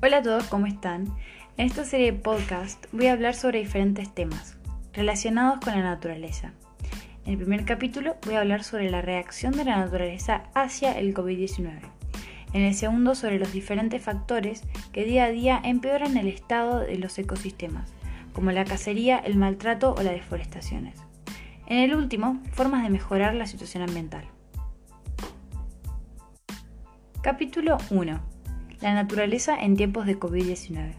Hola a todos, ¿cómo están? En esta serie de podcast voy a hablar sobre diferentes temas relacionados con la naturaleza. En el primer capítulo voy a hablar sobre la reacción de la naturaleza hacia el COVID-19. En el segundo sobre los diferentes factores que día a día empeoran el estado de los ecosistemas, como la cacería, el maltrato o las deforestaciones. En el último, formas de mejorar la situación ambiental. Capítulo 1. La naturaleza en tiempos de COVID-19.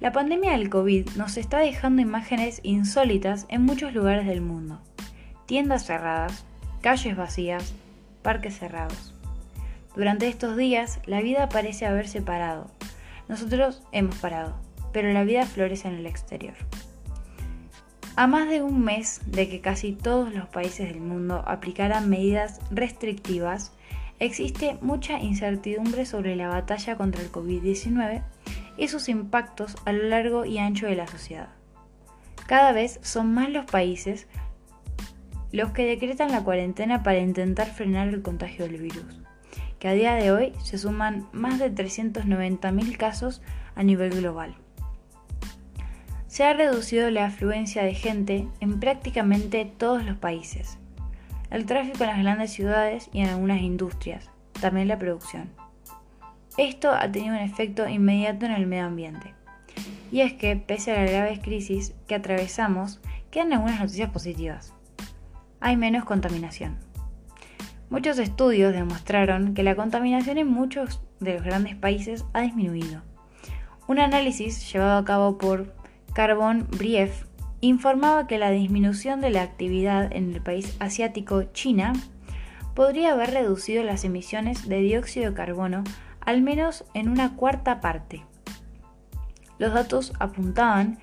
La pandemia del COVID nos está dejando imágenes insólitas en muchos lugares del mundo. Tiendas cerradas, calles vacías, parques cerrados. Durante estos días la vida parece haberse parado. Nosotros hemos parado, pero la vida florece en el exterior. A más de un mes de que casi todos los países del mundo aplicaran medidas restrictivas, existe mucha incertidumbre sobre la batalla contra el COVID-19 y sus impactos a lo largo y ancho de la sociedad. Cada vez son más los países los que decretan la cuarentena para intentar frenar el contagio del virus, que a día de hoy se suman más de 390.000 casos a nivel global. Se ha reducido la afluencia de gente en prácticamente todos los países, el tráfico en las grandes ciudades y en algunas industrias, también la producción. Esto ha tenido un efecto inmediato en el medio ambiente. Y es que, pese a la grave crisis que atravesamos, quedan algunas noticias positivas. Hay menos contaminación. Muchos estudios demostraron que la contaminación en muchos de los grandes países ha disminuido. Un análisis llevado a cabo por Carbon Brief informaba que la disminución de la actividad en el país asiático China podría haber reducido las emisiones de dióxido de carbono al menos en una cuarta parte. Los datos apuntaban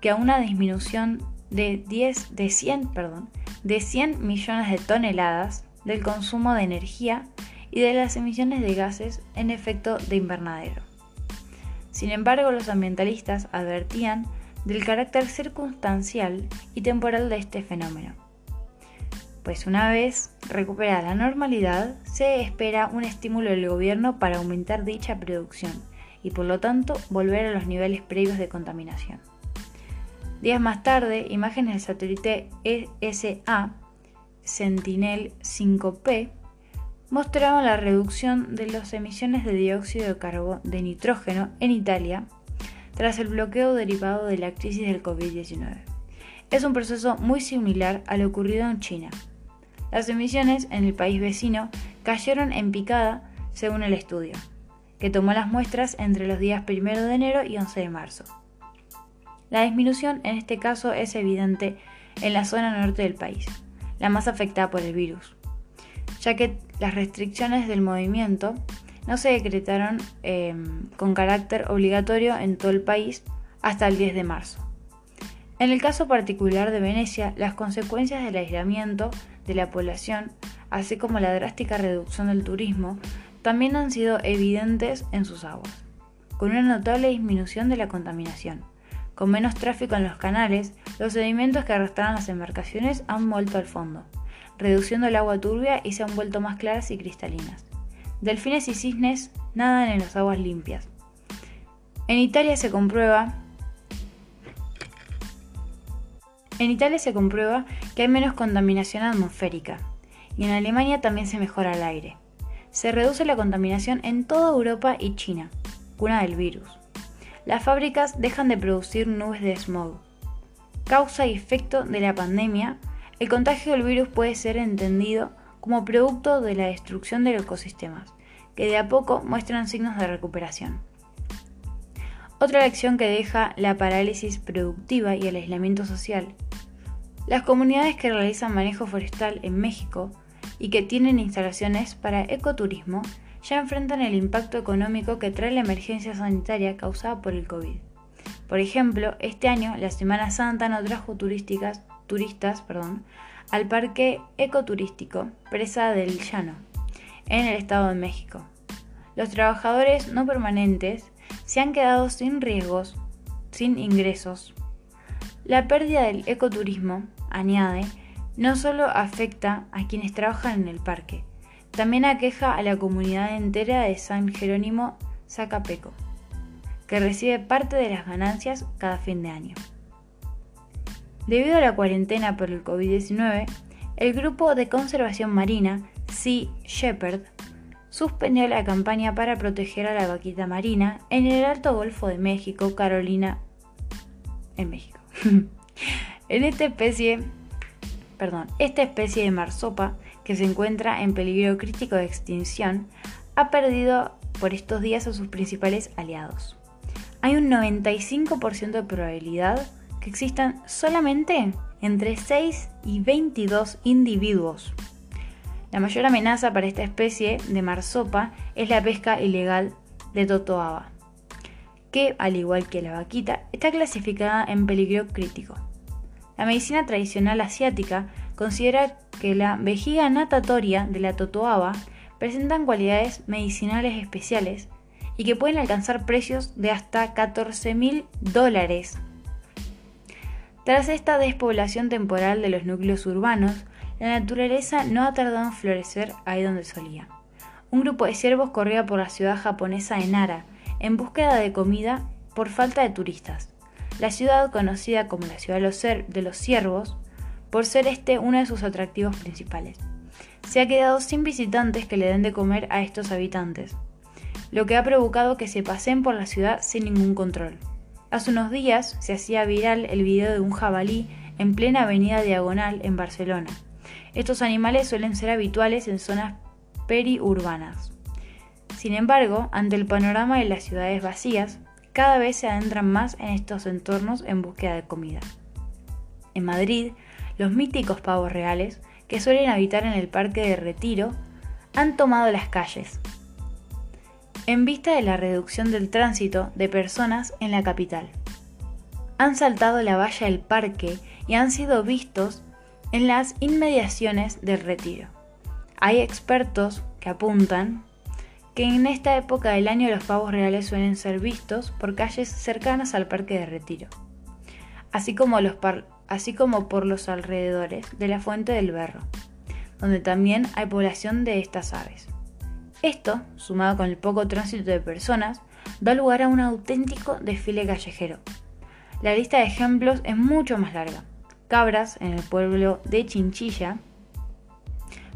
que a una disminución de, 10, de, 100, perdón, de 100 millones de toneladas del consumo de energía y de las emisiones de gases en efecto de invernadero. Sin embargo, los ambientalistas advertían del carácter circunstancial y temporal de este fenómeno. Pues una vez recuperada la normalidad, se espera un estímulo del gobierno para aumentar dicha producción y por lo tanto volver a los niveles previos de contaminación. Días más tarde, imágenes del satélite ESA Sentinel 5P mostraron la reducción de las emisiones de dióxido de carbono de nitrógeno en Italia tras el bloqueo derivado de la crisis del COVID-19. Es un proceso muy similar a lo ocurrido en China. Las emisiones en el país vecino cayeron en picada según el estudio, que tomó las muestras entre los días 1 de enero y 11 de marzo. La disminución en este caso es evidente en la zona norte del país, la más afectada por el virus, ya que las restricciones del movimiento no se decretaron em, con carácter obligatorio en todo el país hasta el 10 de marzo. En el caso particular de Venecia, las consecuencias del aislamiento de la población, así como la drástica reducción del turismo, también han sido evidentes en sus aguas, con una notable disminución de la contaminación. Con menos tráfico en los canales, los sedimentos que arrastraban las embarcaciones han vuelto al fondo, reduciendo el agua turbia y se han vuelto más claras y cristalinas. Delfines y cisnes nadan en las aguas limpias. En Italia se comprueba En Italia se comprueba que hay menos contaminación atmosférica y en Alemania también se mejora el aire. Se reduce la contaminación en toda Europa y China, cuna del virus. Las fábricas dejan de producir nubes de smog. Causa y efecto de la pandemia, el contagio del virus puede ser entendido como producto de la destrucción de los ecosistemas, que de a poco muestran signos de recuperación. Otra lección que deja la parálisis productiva y el aislamiento social. Las comunidades que realizan manejo forestal en México y que tienen instalaciones para ecoturismo ya enfrentan el impacto económico que trae la emergencia sanitaria causada por el COVID. Por ejemplo, este año la Semana Santa no trajo turistas al parque ecoturístico Presa del Llano, en el Estado de México. Los trabajadores no permanentes se han quedado sin riesgos, sin ingresos. La pérdida del ecoturismo, añade, no solo afecta a quienes trabajan en el parque, también aqueja a la comunidad entera de San Jerónimo Zacapeco. que recibe parte de las ganancias cada fin de año. Debido a la cuarentena por el COVID-19, el grupo de conservación marina Sea Shepherd suspendió la campaña para proteger a la vaquita marina en el Alto Golfo de México, Carolina, en México. en esta especie, perdón, esta especie de marsopa que se encuentra en peligro crítico de extinción ha perdido por estos días a sus principales aliados. Hay un 95% de probabilidad que existan solamente entre 6 y 22 individuos. La mayor amenaza para esta especie de marsopa es la pesca ilegal de totoaba, que, al igual que la vaquita, está clasificada en peligro crítico. La medicina tradicional asiática considera que la vejiga natatoria de la totoaba presentan cualidades medicinales especiales y que pueden alcanzar precios de hasta 14 mil dólares. Tras esta despoblación temporal de los núcleos urbanos, la naturaleza no ha tardado en florecer ahí donde solía. Un grupo de ciervos corría por la ciudad japonesa de Nara en búsqueda de comida por falta de turistas. La ciudad, conocida como la ciudad de los ciervos, por ser este uno de sus atractivos principales se ha quedado sin visitantes que le den de comer a estos habitantes, lo que ha provocado que se pasen por la ciudad sin ningún control. Hace unos días se hacía viral el video de un jabalí en plena avenida Diagonal en Barcelona. Estos animales suelen ser habituales en zonas periurbanas. Sin embargo, ante el panorama de las ciudades vacías, cada vez se adentran más en estos entornos en búsqueda de comida. En Madrid, los míticos pavos reales que suelen habitar en el Parque de Retiro, han tomado las calles, en vista de la reducción del tránsito de personas en la capital. Han saltado la valla del parque y han sido vistos en las inmediaciones del retiro. Hay expertos que apuntan que en esta época del año los pavos reales suelen ser vistos por calles cercanas al parque de retiro, así como así como por los alrededores de la Fuente del Berro, donde también hay población de estas aves. Esto, sumado con el poco tránsito de personas, da lugar a un auténtico desfile callejero. La lista de ejemplos es mucho más larga. Cabras en el pueblo de Chinchilla,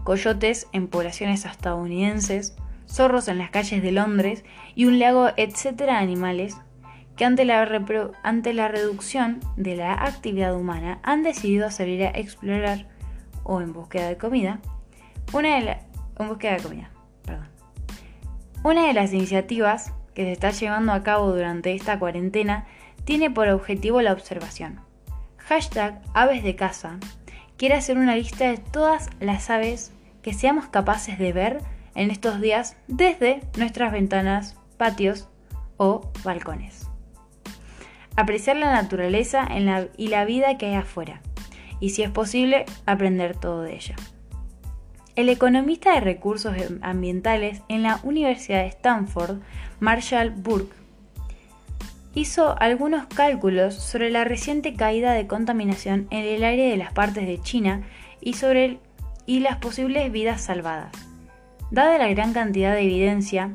coyotes en poblaciones estadounidenses, zorros en las calles de Londres y un lago etcétera animales que ante la, la reducción de la actividad humana han decidido salir a explorar o en de comida. De, en búsqueda de comida, Una de las iniciativas que se está llevando a cabo durante esta cuarentena tiene por objetivo la observación. Hashtag Aves de Casa quiere hacer una lista de todas las aves que seamos capaces de ver en estos días desde nuestras ventanas, patios o balcones apreciar la naturaleza y la vida que hay afuera, y si es posible, aprender todo de ella. El economista de recursos ambientales en la Universidad de Stanford, Marshall Burke, hizo algunos cálculos sobre la reciente caída de contaminación en el aire de las partes de China y sobre y las posibles vidas salvadas. Dada la gran cantidad de evidencia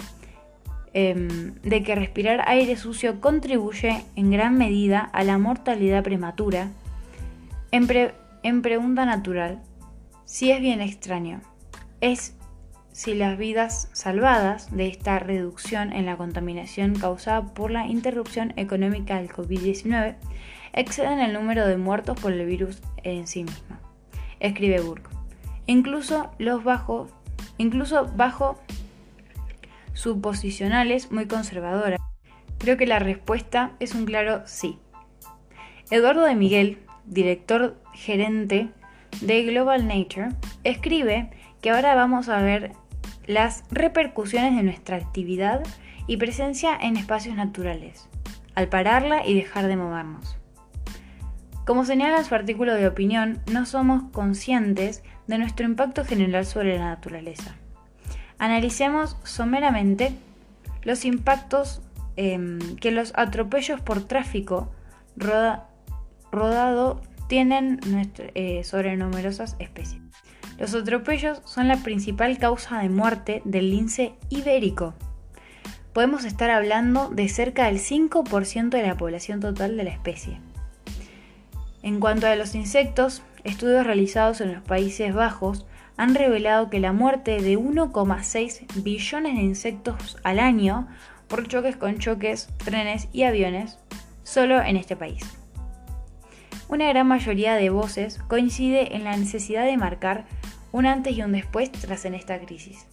Em, de que respirar aire sucio contribuye en gran medida a la mortalidad prematura, en, en pregunta natural, si es bien extraño, es si las vidas salvadas de esta reducción en la contaminación causada por la interrupción económica del COVID-19 exceden el número de muertos por el virus en sí mismo, escribe Burke. Incluso los bajos, incluso bajo suposicionales muy conservadoras? Creo que la respuesta es un claro sí. Eduardo de Miguel, director gerente de Global Nature, escribe que ahora vamos a ver las repercusiones de nuestra actividad y presencia en espacios naturales, al pararla y dejar de movernos. Como señala su artículo de opinión, no somos conscientes de nuestro impacto general sobre la naturaleza. Analicemos someramente los impactos em, que los atropellos por tráfico rodado tienen eh, sobre numerosas especies. Los atropellos son la principal causa de muerte del lince ibérico. podemos estar hablando de cerca del 5% de la población total de la especie. En cuanto a los insectos, estudios realizados en los Países Bajos han revelado que la muerte de 1,6 billones de insectos al año por choques con choques, trenes y aviones solo en este país. Una gran mayoría de voces coincide en la necesidad de marcar un antes y un después tras en esta crisis.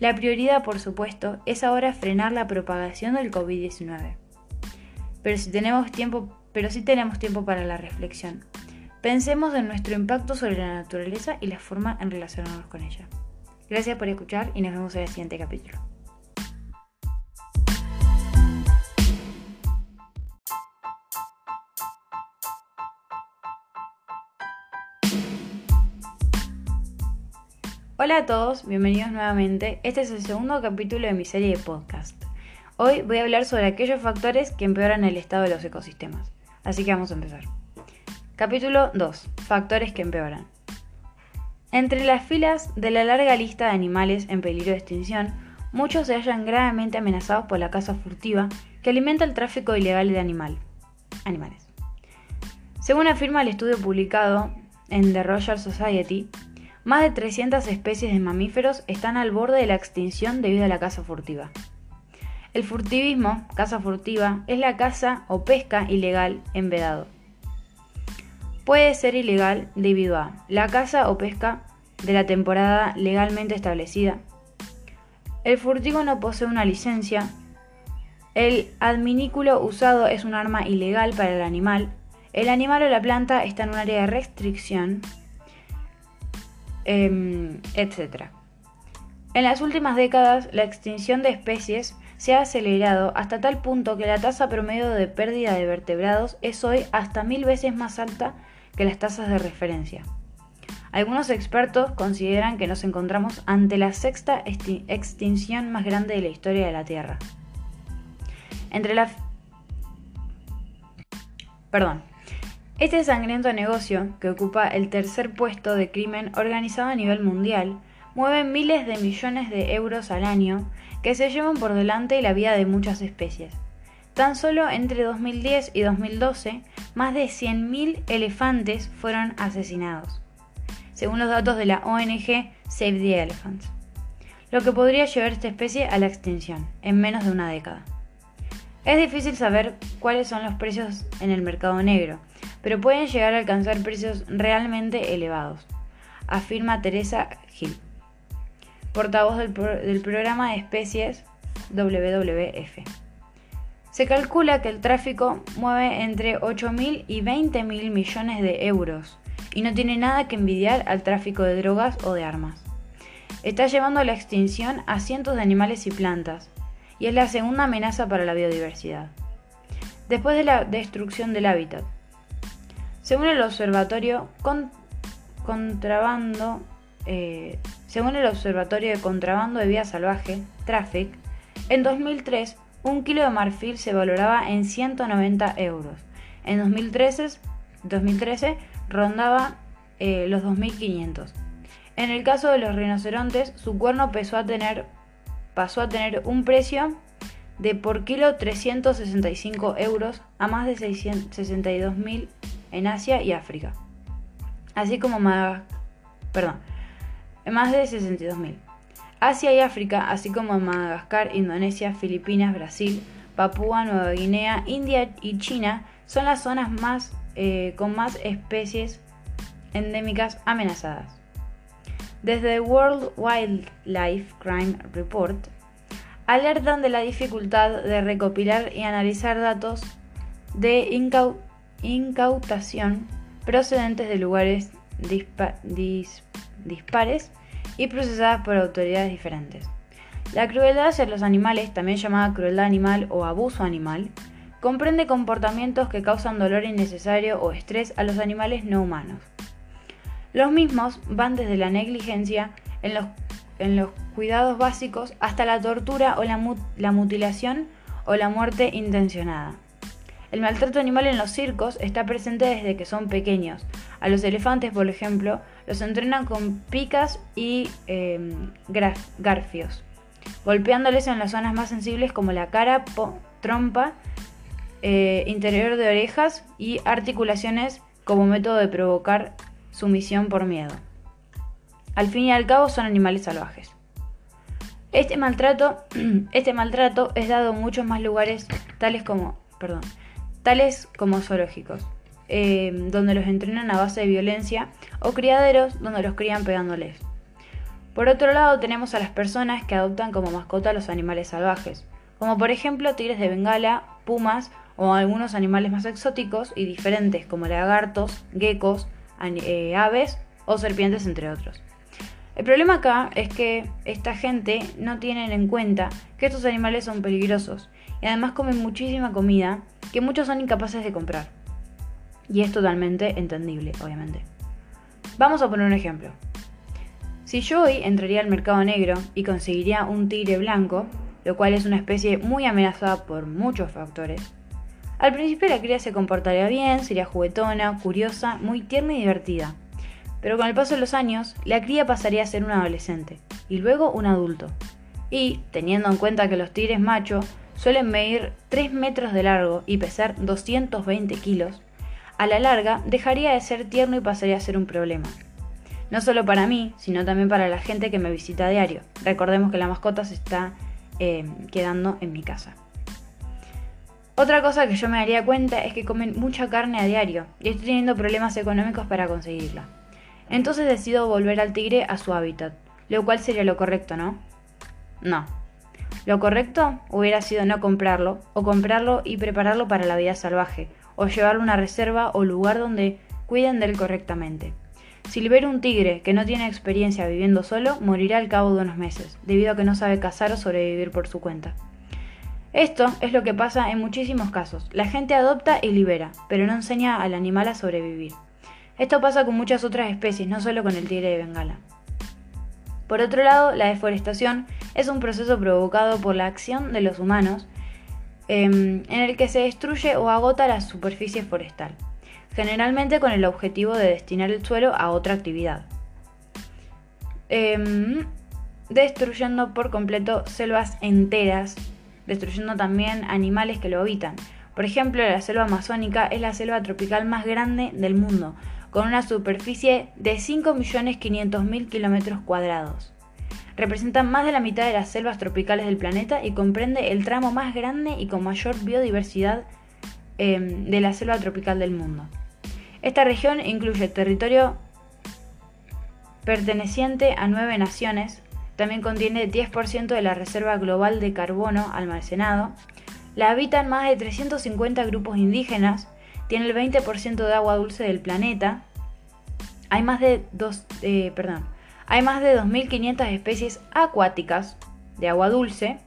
La prioridad, por supuesto, es ahora frenar la propagación del COVID-19. Pero si tenemos tiempo, pero sí tenemos tiempo para la reflexión. Pensemos en nuestro impacto sobre la naturaleza y la forma en relacionarnos con ella. Gracias por escuchar y nos vemos en el siguiente capítulo. Hola a todos, bienvenidos nuevamente. Este es el segundo capítulo de mi serie de podcast. Hoy voy a hablar sobre aquellos factores que empeoran el estado de los ecosistemas. Así que vamos a empezar. Capítulo 2. Factores que empeoran. Entre las filas de la larga lista de animales en peligro de extinción, muchos se hallan gravemente amenazados por la caza furtiva que alimenta el tráfico ilegal de animal, animales. Según afirma el estudio publicado en The Royal Society, más de 300 especies de mamíferos están al borde de la extinción debido a la caza furtiva. El furtivismo, caza furtiva, es la caza o pesca ilegal en vedado puede ser ilegal debido a la caza o pesca de la temporada legalmente establecida. El furtivo no posee una licencia. El adminículo usado es un arma ilegal para el animal. El animal o la planta está en un área de restricción, etc. En las últimas décadas, la extinción de especies se ha acelerado hasta tal punto que la tasa promedio de pérdida de vertebrados es hoy hasta mil veces más alta que las tasas de referencia. Algunos expertos consideran que nos encontramos ante la sexta extinción más grande de la historia de la Tierra. Entre la... Perdón. Este sangriento negocio, que ocupa el tercer puesto de crimen organizado a nivel mundial, mueve miles de millones de euros al año que se llevan por delante la vida de muchas especies. Tan solo entre 2010 y 2012, más de 100.000 elefantes fueron asesinados, según los datos de la ONG Save the Elephants, lo que podría llevar esta especie a la extinción en menos de una década. Es difícil saber cuáles son los precios en el mercado negro, pero pueden llegar a alcanzar precios realmente elevados, afirma Teresa Gil, portavoz del, programa de especies WWF. Se calcula que el tráfico mueve entre 8.000 y 20.000 millones de euros y no tiene nada que envidiar al tráfico de drogas o de armas. Está llevando a la extinción a cientos de animales y plantas y es la segunda amenaza para la biodiversidad. Después de la destrucción del hábitat. Según el observatorio contrabando, eh, según el observatorio de contrabando de vida salvaje, Traffic, en 2003 un kilo de marfil se valoraba en 190 euros. En 2013, 2013 rondaba eh, los 2.500. En el caso de los rinocerontes, su cuerno a tener, pasó a tener un precio de por kilo 365 euros a más de 62.000 en Asia y África. Así como perdón, más de 62.000. Asia y África, así como Madagascar, Indonesia, Filipinas, Brasil, Papúa Nueva Guinea, India y China, son las zonas más, eh, con más especies endémicas amenazadas. Desde World Wildlife Crime Report, alertan de la dificultad de recopilar y analizar datos de incautación procedentes de lugares dispares y procesadas por autoridades diferentes. La crueldad hacia los animales, también llamada crueldad animal o abuso animal, comprende comportamientos que causan dolor innecesario o estrés a los animales no humanos. Los mismos van desde la negligencia en los, cuidados básicos hasta la tortura o la mutilación o la muerte intencionada. El maltrato animal en los circos está presente desde que son pequeños. A los elefantes, por ejemplo, los entrenan con picas y em, garfios. golpeándoles en las zonas más sensibles como la cara, trompa, eh, interior de orejas y articulaciones como método de provocar sumisión por miedo. Al fin y al cabo son animales salvajes. Este maltrato, este maltrato es dado en muchos más lugares tales como, perdón, tales como zoológicos, eh, donde los entrenan a base de violencia, o criaderos donde los crían pegándoles. Por otro lado tenemos a las personas que adoptan como mascota a los animales salvajes, como por ejemplo tigres de Bengala, pumas o algunos animales más exóticos y diferentes como lagartos, geckos, eh, aves o serpientes entre otros. El problema acá es que esta gente no tiene en cuenta que estos animales son peligrosos y además comen muchísima comida que muchos son incapaces de comprar. Y es totalmente entendible, obviamente. Vamos a poner un ejemplo. Si yo hoy entraría al mercado negro y conseguiría un tigre blanco, lo cual es una especie muy amenazada por muchos factores, al principio la cría se comportaría bien, sería juguetona, curiosa, muy tierna y divertida. Pero con el paso de los años, la cría pasaría a ser un adolescente y luego un adulto. Y, teniendo en cuenta que los tigres machos suelen medir 3 metros de largo y pesar 220 kilos, a la larga dejaría de ser tierno y pasaría a ser un problema. No solo para mí, sino también para la gente que me visita a diario. Recordemos que la mascota se está eh, quedando en mi casa. Otra cosa que yo me daría cuenta es que comen mucha carne a diario y estoy teniendo problemas económicos para conseguirla. Entonces decido volver al tigre a su hábitat, lo cual sería lo correcto, ¿no? No. Lo correcto hubiera sido no comprarlo, o comprarlo y prepararlo para la vida salvaje, o llevarlo a una reserva o lugar donde cuiden de él correctamente. Si libero un tigre que no tiene experiencia viviendo solo, morirá al cabo de unos meses, debido a que no sabe cazar o sobrevivir por su cuenta. Esto es lo que pasa en muchísimos casos. La gente adopta y libera, pero no enseña al animal a sobrevivir. Esto pasa con muchas otras especies, no solo con el tigre de Bengala. Por otro lado, la deforestación es un proceso provocado por la acción de los humanos em, en el que se destruye o agota la superficie forestal, generalmente con el objetivo de destinar el suelo a otra actividad, em, destruyendo por completo selvas enteras, destruyendo también animales que lo habitan. Por ejemplo, la selva amazónica es la selva tropical más grande del mundo, con una superficie de 5.500.000 kilómetros cuadrados. Representa más de la mitad de las selvas tropicales del planeta y comprende el tramo más grande y con mayor biodiversidad em, de la selva tropical del mundo. Esta región incluye territorio perteneciente a nueve naciones, también contiene 10% de la reserva global de carbono almacenado, la habitan más de 350 grupos indígenas, tiene el 20% de agua dulce del planeta. Hay más de, dos, eh, perdón, hay más de 2.500 especies acuáticas de agua dulce.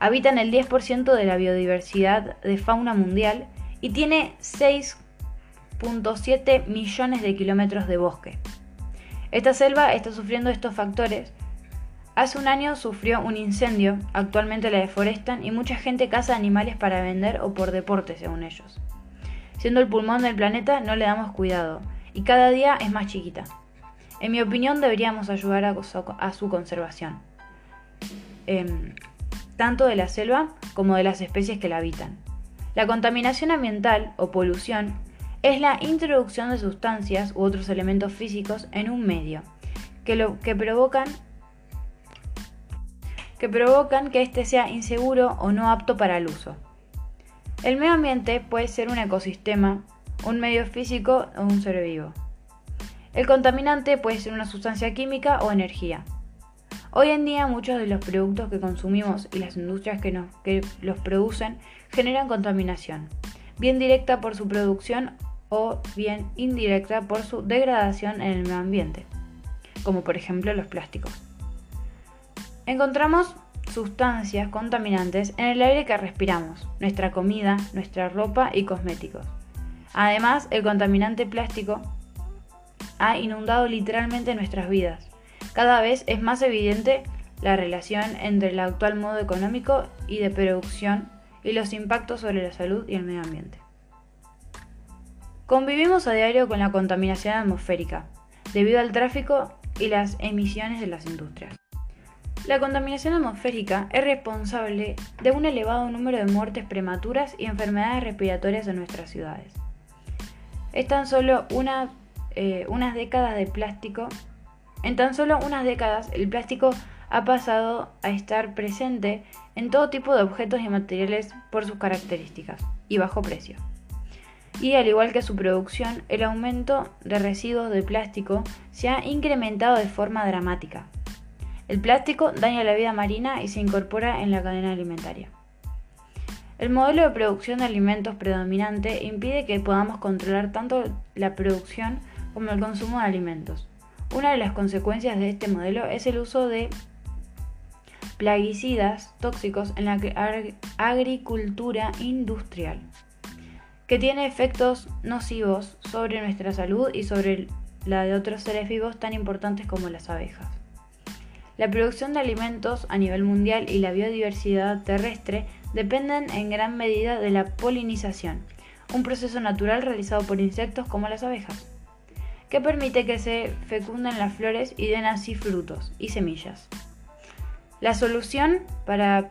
Habitan el 10% de la biodiversidad de fauna mundial y tiene 6.7 millones de kilómetros de bosque. Esta selva está sufriendo estos factores. Hace un año sufrió un incendio, actualmente la deforestan y mucha gente caza animales para vender o por deporte según ellos. Siendo el pulmón del planeta, no le damos cuidado y cada día es más chiquita. En mi opinión, deberíamos ayudar a, su conservación, em, tanto de la selva como de las especies que la habitan. La contaminación ambiental o polución es la introducción de sustancias u otros elementos físicos en un medio que, lo, que provocan que provocan que éste sea inseguro o no apto para el uso. El medio ambiente puede ser un ecosistema, un medio físico o un ser vivo. El contaminante puede ser una sustancia química o energía. Hoy en día muchos de los productos que consumimos y las industrias que, los producen generan contaminación, bien directa por su producción o bien indirecta por su degradación en el medio ambiente, como por ejemplo los plásticos. Encontramos sustancias contaminantes en el aire que respiramos, nuestra comida, nuestra ropa y cosméticos. Además, el contaminante plástico ha inundado literalmente nuestras vidas. Cada vez es más evidente la relación entre el actual modo económico y de producción y los impactos sobre la salud y el medio ambiente. Convivimos a diario con la contaminación atmosférica, debido al tráfico y las emisiones de las industrias. La contaminación atmosférica es responsable de un elevado número de muertes prematuras y enfermedades respiratorias en nuestras ciudades. Es tan solo eh, unas décadas de plástico. En tan solo unas décadas, el plástico ha pasado a estar presente en todo tipo de objetos y materiales por sus características y bajo precio. Y al igual que su producción, el aumento de residuos de plástico se ha incrementado de forma dramática. El plástico daña la vida marina y se incorpora en la cadena alimentaria. El modelo de producción de alimentos predominante impide que podamos controlar tanto la producción como el consumo de alimentos. Una de las consecuencias de este modelo es el uso de plaguicidas tóxicos en la agricultura industrial, que tiene efectos nocivos sobre nuestra salud y sobre la de otros seres vivos tan importantes como las abejas. La producción de alimentos a nivel mundial y la biodiversidad terrestre dependen en gran medida de la polinización, un proceso natural realizado por insectos como las abejas, que permite que se fecunden las flores y den así frutos y semillas. La solución para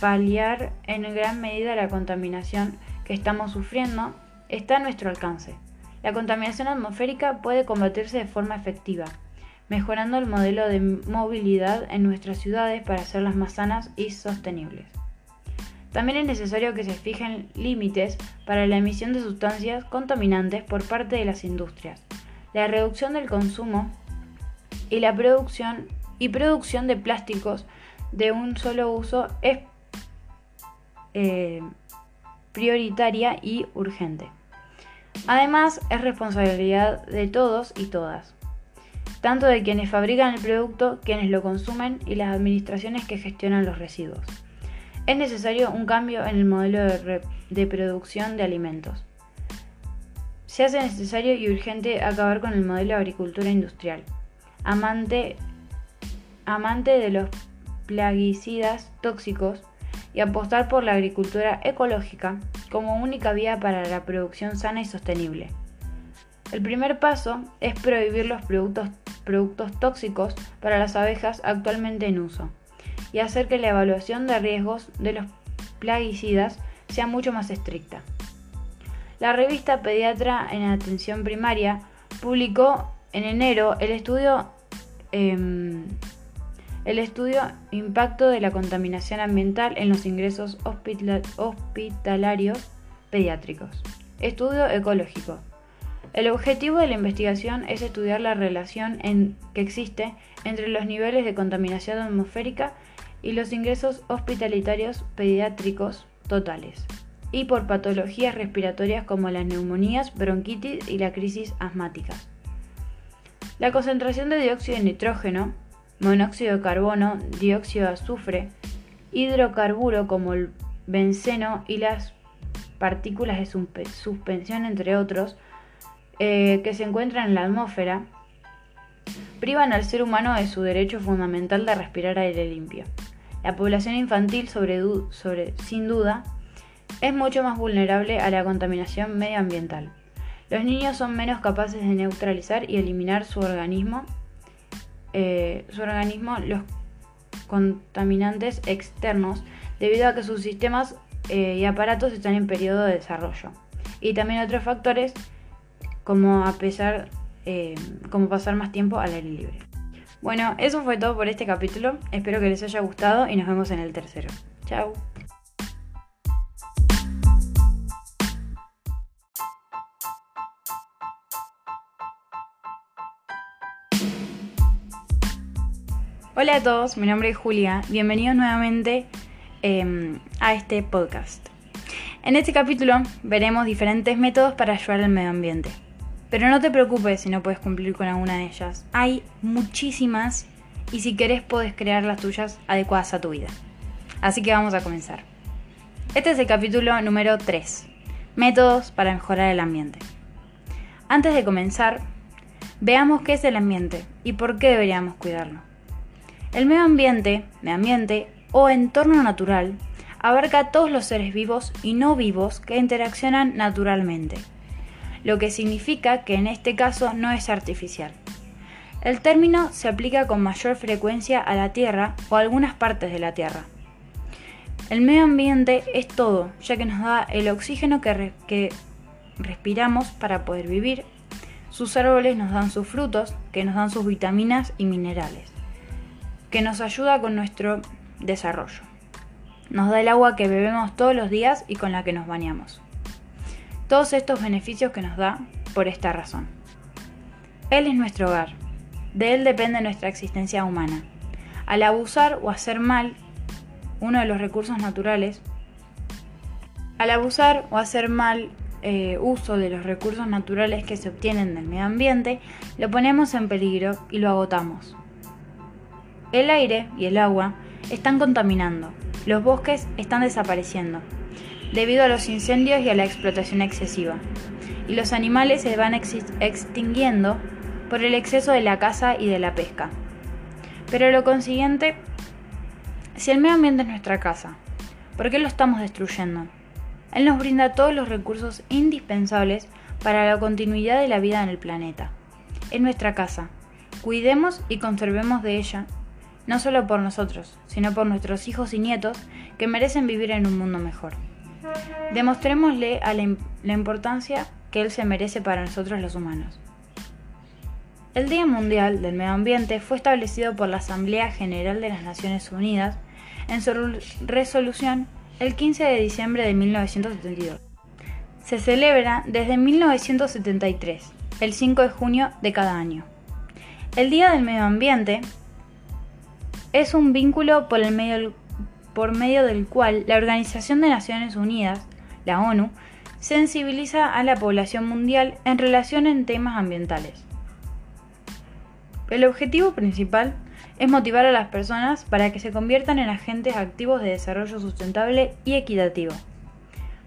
paliar en gran medida la contaminación que estamos sufriendo está a nuestro alcance. La contaminación atmosférica puede combatirse de forma efectiva mejorando el modelo de movilidad en nuestras ciudades para hacerlas más sanas y sostenibles. También es necesario que se fijen límites para la emisión de sustancias contaminantes por parte de las industrias, la reducción del consumo y la producción y producción de plásticos de un solo uso es eh, prioritaria y urgente. Además, es responsabilidad de todos y todas tanto de quienes fabrican el producto, quienes lo consumen y las administraciones que gestionan los residuos. Es necesario un cambio en el modelo de, producción de alimentos. Se hace necesario y urgente acabar con el modelo de agricultura industrial, amante, de los plaguicidas tóxicos y apostar por la agricultura ecológica como única vía para la producción sana y sostenible. El primer paso es prohibir los productos, tóxicos para las abejas actualmente en uso y hacer que la evaluación de riesgos de los plaguicidas sea mucho más estricta. La revista Pediatra en Atención Primaria publicó en enero el estudio, em, el estudio Impacto de la contaminación ambiental en los ingresos hospitalarios pediátricos. Estudio ecológico el objetivo de la investigación es estudiar la relación que existe entre los niveles de contaminación atmosférica y los ingresos hospitalitarios pediátricos totales, y por patologías respiratorias como las neumonías, bronquitis y la crisis asmáticas. La concentración de dióxido de nitrógeno, monóxido de carbono, dióxido de azufre, hidrocarburo como el benceno y las partículas de suspensión, entre otros, eh, que se encuentran en la atmósfera privan al ser humano de su derecho fundamental de respirar aire limpio. La población infantil, sin duda, es mucho más vulnerable a la contaminación medioambiental. Los niños son menos capaces de neutralizar y eliminar su organismo, eh, su organismo los contaminantes externos debido a que sus sistemas eh, y aparatos están en periodo de desarrollo. Y también otros factores como a pesar, eh, como pasar más tiempo al aire libre. Bueno, eso fue todo por este capítulo. Espero que les haya gustado y nos vemos en el tercero. Chao. Hola a todos, mi nombre es Julia. Bienvenidos nuevamente em, a este podcast. En este capítulo veremos diferentes métodos para ayudar al medio ambiente. Pero no te preocupes si no puedes cumplir con alguna de ellas. Hay muchísimas y si querés puedes crear las tuyas adecuadas a tu vida. Así que vamos a comenzar. Este es el capítulo número 3. Métodos para mejorar el ambiente. Antes de comenzar, veamos qué es el ambiente y por qué deberíamos cuidarlo. El medio ambiente, medio ambiente o entorno natural abarca a todos los seres vivos y no vivos que interaccionan naturalmente lo que significa que en este caso no es artificial. El término se aplica con mayor frecuencia a la Tierra o a algunas partes de la Tierra. El medio ambiente es todo, ya que nos da el oxígeno que, que respiramos para poder vivir. Sus árboles nos dan sus frutos, que nos dan sus vitaminas y minerales, que nos ayuda con nuestro desarrollo. Nos da el agua que bebemos todos los días y con la que nos bañamos. Todos estos beneficios que nos da por esta razón. Él es nuestro hogar, de él depende nuestra existencia humana. Al abusar o hacer mal uno de los recursos naturales, al abusar o hacer mal eh, uso de los recursos naturales que se obtienen del medio ambiente, lo ponemos en peligro y lo agotamos. El aire y el agua están contaminando, los bosques están desapareciendo, debido a los incendios y a la explotación excesiva, y los animales se van extinguiendo por el exceso de la caza y de la pesca. Pero lo consiguiente, si el medio ambiente es nuestra casa, ¿por qué lo estamos destruyendo? Él nos brinda todos los recursos indispensables para la continuidad de la vida en el planeta. Es nuestra casa. Cuidemos y conservemos de ella, no solo por nosotros, sino por nuestros hijos y nietos que merecen vivir en un mundo mejor. Demostrémosle la importancia que Él se merece para nosotros los humanos. El Día Mundial del Medio Ambiente fue establecido por la Asamblea General de las Naciones Unidas en su resolución el 15 de diciembre de 1972. Se celebra desde 1973, el 5 de junio de cada año. El Día del Medio Ambiente es un vínculo por, el medio, por medio del cual la Organización de Naciones Unidas, la ONU, sensibiliza a la población mundial en relación en temas ambientales. El objetivo principal es motivar a las personas para que se conviertan en agentes activos de desarrollo sustentable y equitativo,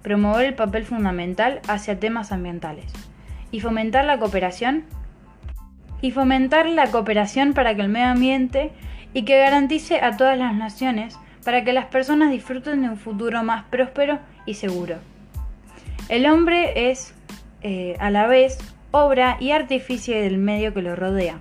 promover el papel fundamental hacia temas ambientales y fomentar la cooperación y fomentar la cooperación para que el medio ambiente y que garantice a todas las naciones para que las personas disfruten de un futuro más próspero y seguro. El hombre es, eh, a la vez, obra y artificio del medio que lo rodea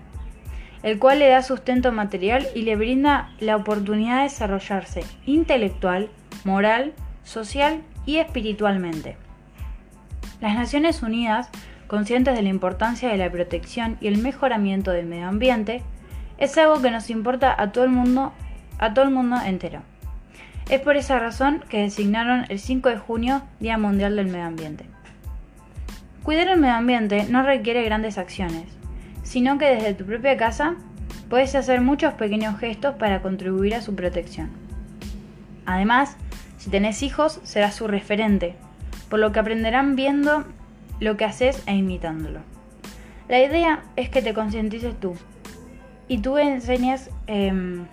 el cual le da sustento material y le brinda la oportunidad de desarrollarse intelectual, moral, social y espiritualmente. Las Naciones Unidas, conscientes de la importancia de la protección y el mejoramiento del medio ambiente, es algo que nos importa a todo el mundo, a todo el mundo entero. Es por esa razón que designaron el 5 de junio Día Mundial del Medio Ambiente. Cuidar el medio ambiente no requiere grandes acciones, sino que desde tu propia casa puedes hacer muchos pequeños gestos para contribuir a su protección. Además, si tenés hijos, serás su referente, por lo que aprenderán viendo lo que haces e imitándolo. La idea es que te concientices tú y tú enseñes em,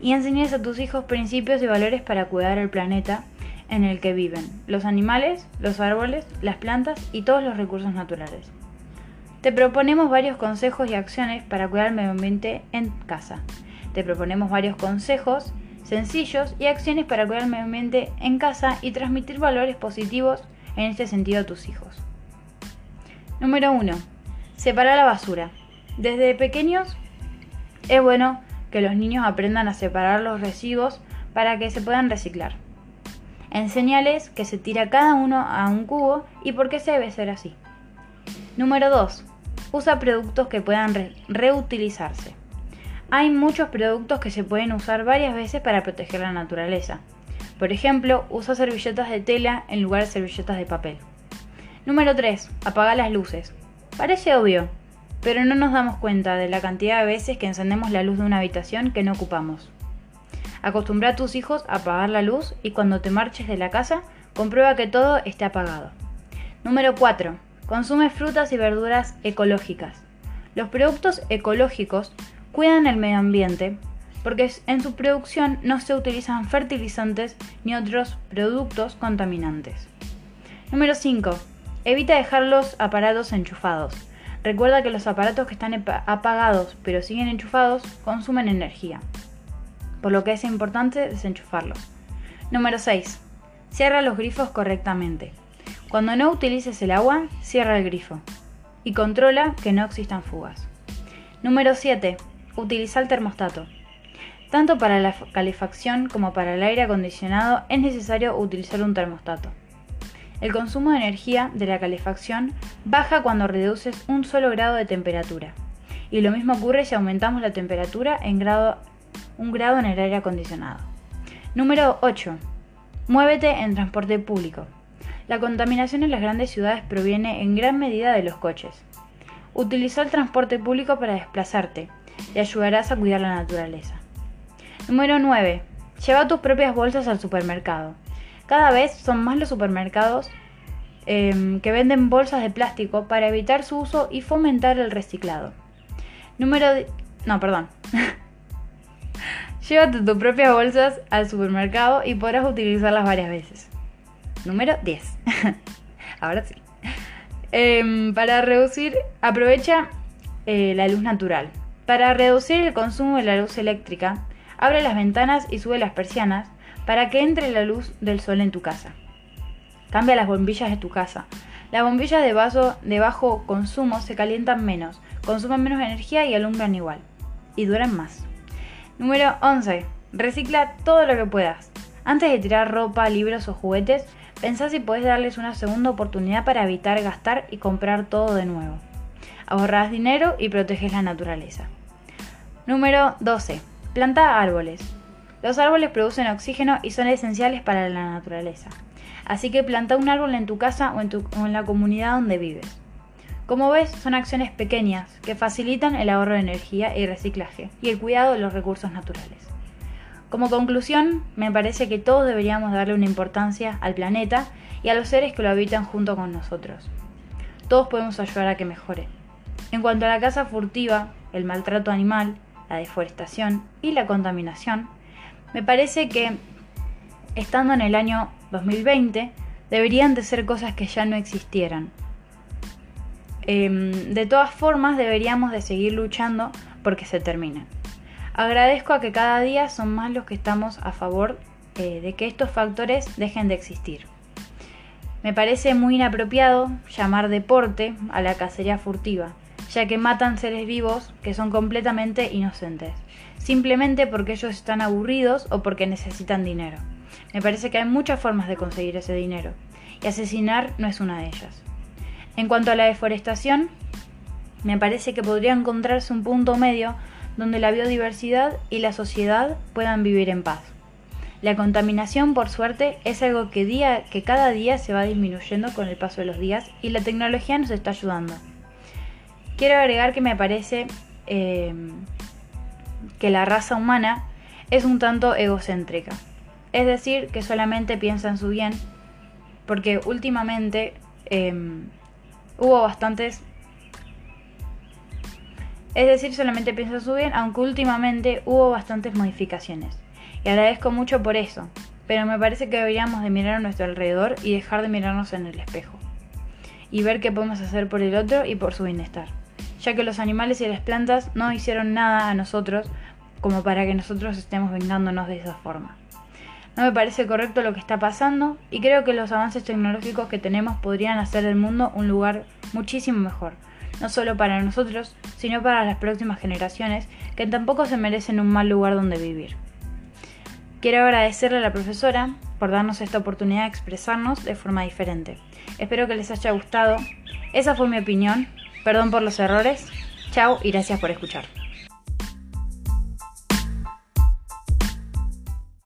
y enseñes a tus hijos principios y valores para cuidar el planeta en el que viven, los animales, los árboles, las plantas y todos los recursos naturales. Te proponemos varios consejos y acciones para cuidar el medio ambiente en casa. Te proponemos varios consejos sencillos y acciones para cuidar el medio ambiente en casa y transmitir valores positivos en este sentido a tus hijos. Número 1. Separar la basura. Desde pequeños es bueno que los niños aprendan a separar los residuos para que se puedan reciclar. Enseñales que se tira cada uno a un cubo y por qué se debe ser así. Número 2. Usa productos que puedan reutilizarse. Hay muchos productos que se pueden usar varias veces para proteger la naturaleza. Por ejemplo, usa servilletas de tela en lugar de servilletas de papel. Número 3. Apaga las luces. Parece obvio, pero no nos damos cuenta de la cantidad de veces que encendemos la luz de una habitación que no ocupamos. Acostumbra a tus hijos a apagar la luz y cuando te marches de la casa, comprueba que todo esté apagado. Número 4. Consume frutas y verduras ecológicas. Los productos ecológicos cuidan el medio ambiente porque en su producción no se utilizan fertilizantes ni otros productos contaminantes. Número 5. Evita dejar los aparatos enchufados. Recuerda que los aparatos que están apagados pero siguen enchufados consumen energía, por lo que es importante desenchufarlos. Número 6. Cierra los grifos correctamente. Cuando no utilices el agua, cierra el grifo y controla que no existan fugas. Número 7. Utiliza el termostato. Tanto para la calefacción como para el aire acondicionado es necesario utilizar un termostato. El consumo de energía de la calefacción baja cuando reduces un solo grado de temperatura. Y lo mismo ocurre si aumentamos la temperatura en grado, un grado en el aire acondicionado. Número 8. Muévete en transporte público. La contaminación en las grandes ciudades proviene en gran medida de los coches. Utiliza el transporte público para desplazarte y ayudarás a cuidar la naturaleza. Número 9. Lleva tus propias bolsas al supermercado. Cada vez son más los supermercados em, que venden bolsas de plástico para evitar su uso y fomentar el reciclado. Número... No, perdón. Llévate tus propias bolsas al supermercado y podrás utilizarlas varias veces. Número 10. Ahora sí. Em, para reducir, aprovecha eh, la luz natural. Para reducir el consumo de la luz eléctrica, Abre las ventanas y sube las persianas para que entre la luz del sol en tu casa. Cambia las bombillas de tu casa. Las bombillas de, vaso, de bajo consumo se calientan menos, consumen menos energía y alumbran igual. Y duran más. Número 11. Recicla todo lo que puedas. Antes de tirar ropa, libros o juguetes, pensá si puedes darles una segunda oportunidad para evitar gastar y comprar todo de nuevo. Ahorras dinero y proteges la naturaleza. Número 12. Planta árboles. Los árboles producen oxígeno y son esenciales para la naturaleza. Así que planta un árbol en tu casa o en, la comunidad donde vives. Como ves, son acciones pequeñas que facilitan el ahorro de energía y reciclaje y el cuidado de los recursos naturales. Como conclusión, me parece que todos deberíamos darle una importancia al planeta y a los seres que lo habitan junto con nosotros. Todos podemos ayudar a que mejore. En cuanto a la caza furtiva, el maltrato animal, la deforestación y la contaminación, me parece que estando en el año 2020 deberían de ser cosas que ya no existieran. Em, de todas formas deberíamos de seguir luchando porque se terminen. Agradezco a que cada día son más los que estamos a favor eh, de que estos factores dejen de existir. Me parece muy inapropiado llamar deporte a la cacería furtiva, ya que matan seres vivos que son completamente inocentes, simplemente porque ellos están aburridos o porque necesitan dinero. Me parece que hay muchas formas de conseguir ese dinero, y asesinar no es una de ellas. En cuanto a la deforestación, me parece que podría encontrarse un punto medio donde la biodiversidad y la sociedad puedan vivir en paz. La contaminación, por suerte, es algo que, día, que cada día se va disminuyendo con el paso de los días y la tecnología nos está ayudando. Quiero agregar que me parece eh, que la raza humana es un tanto egocéntrica. Es decir, que solamente piensa en su bien, porque últimamente em, hubo bastantes... Es decir, solamente piensa en su bien, aunque últimamente hubo bastantes modificaciones. Y agradezco mucho por eso, pero me parece que deberíamos de mirar a nuestro alrededor y dejar de mirarnos en el espejo. Y ver qué podemos hacer por el otro y por su bienestar ya que los animales y las plantas no hicieron nada a nosotros como para que nosotros estemos vengándonos de esa forma. No me parece correcto lo que está pasando y creo que los avances tecnológicos que tenemos podrían hacer del mundo un lugar muchísimo mejor, no solo para nosotros, sino para las próximas generaciones que tampoco se merecen un mal lugar donde vivir. Quiero agradecerle a la profesora por darnos esta oportunidad de expresarnos de forma diferente. Espero que les haya gustado. Esa fue mi opinión Perdón por los errores. Chao y gracias por escuchar.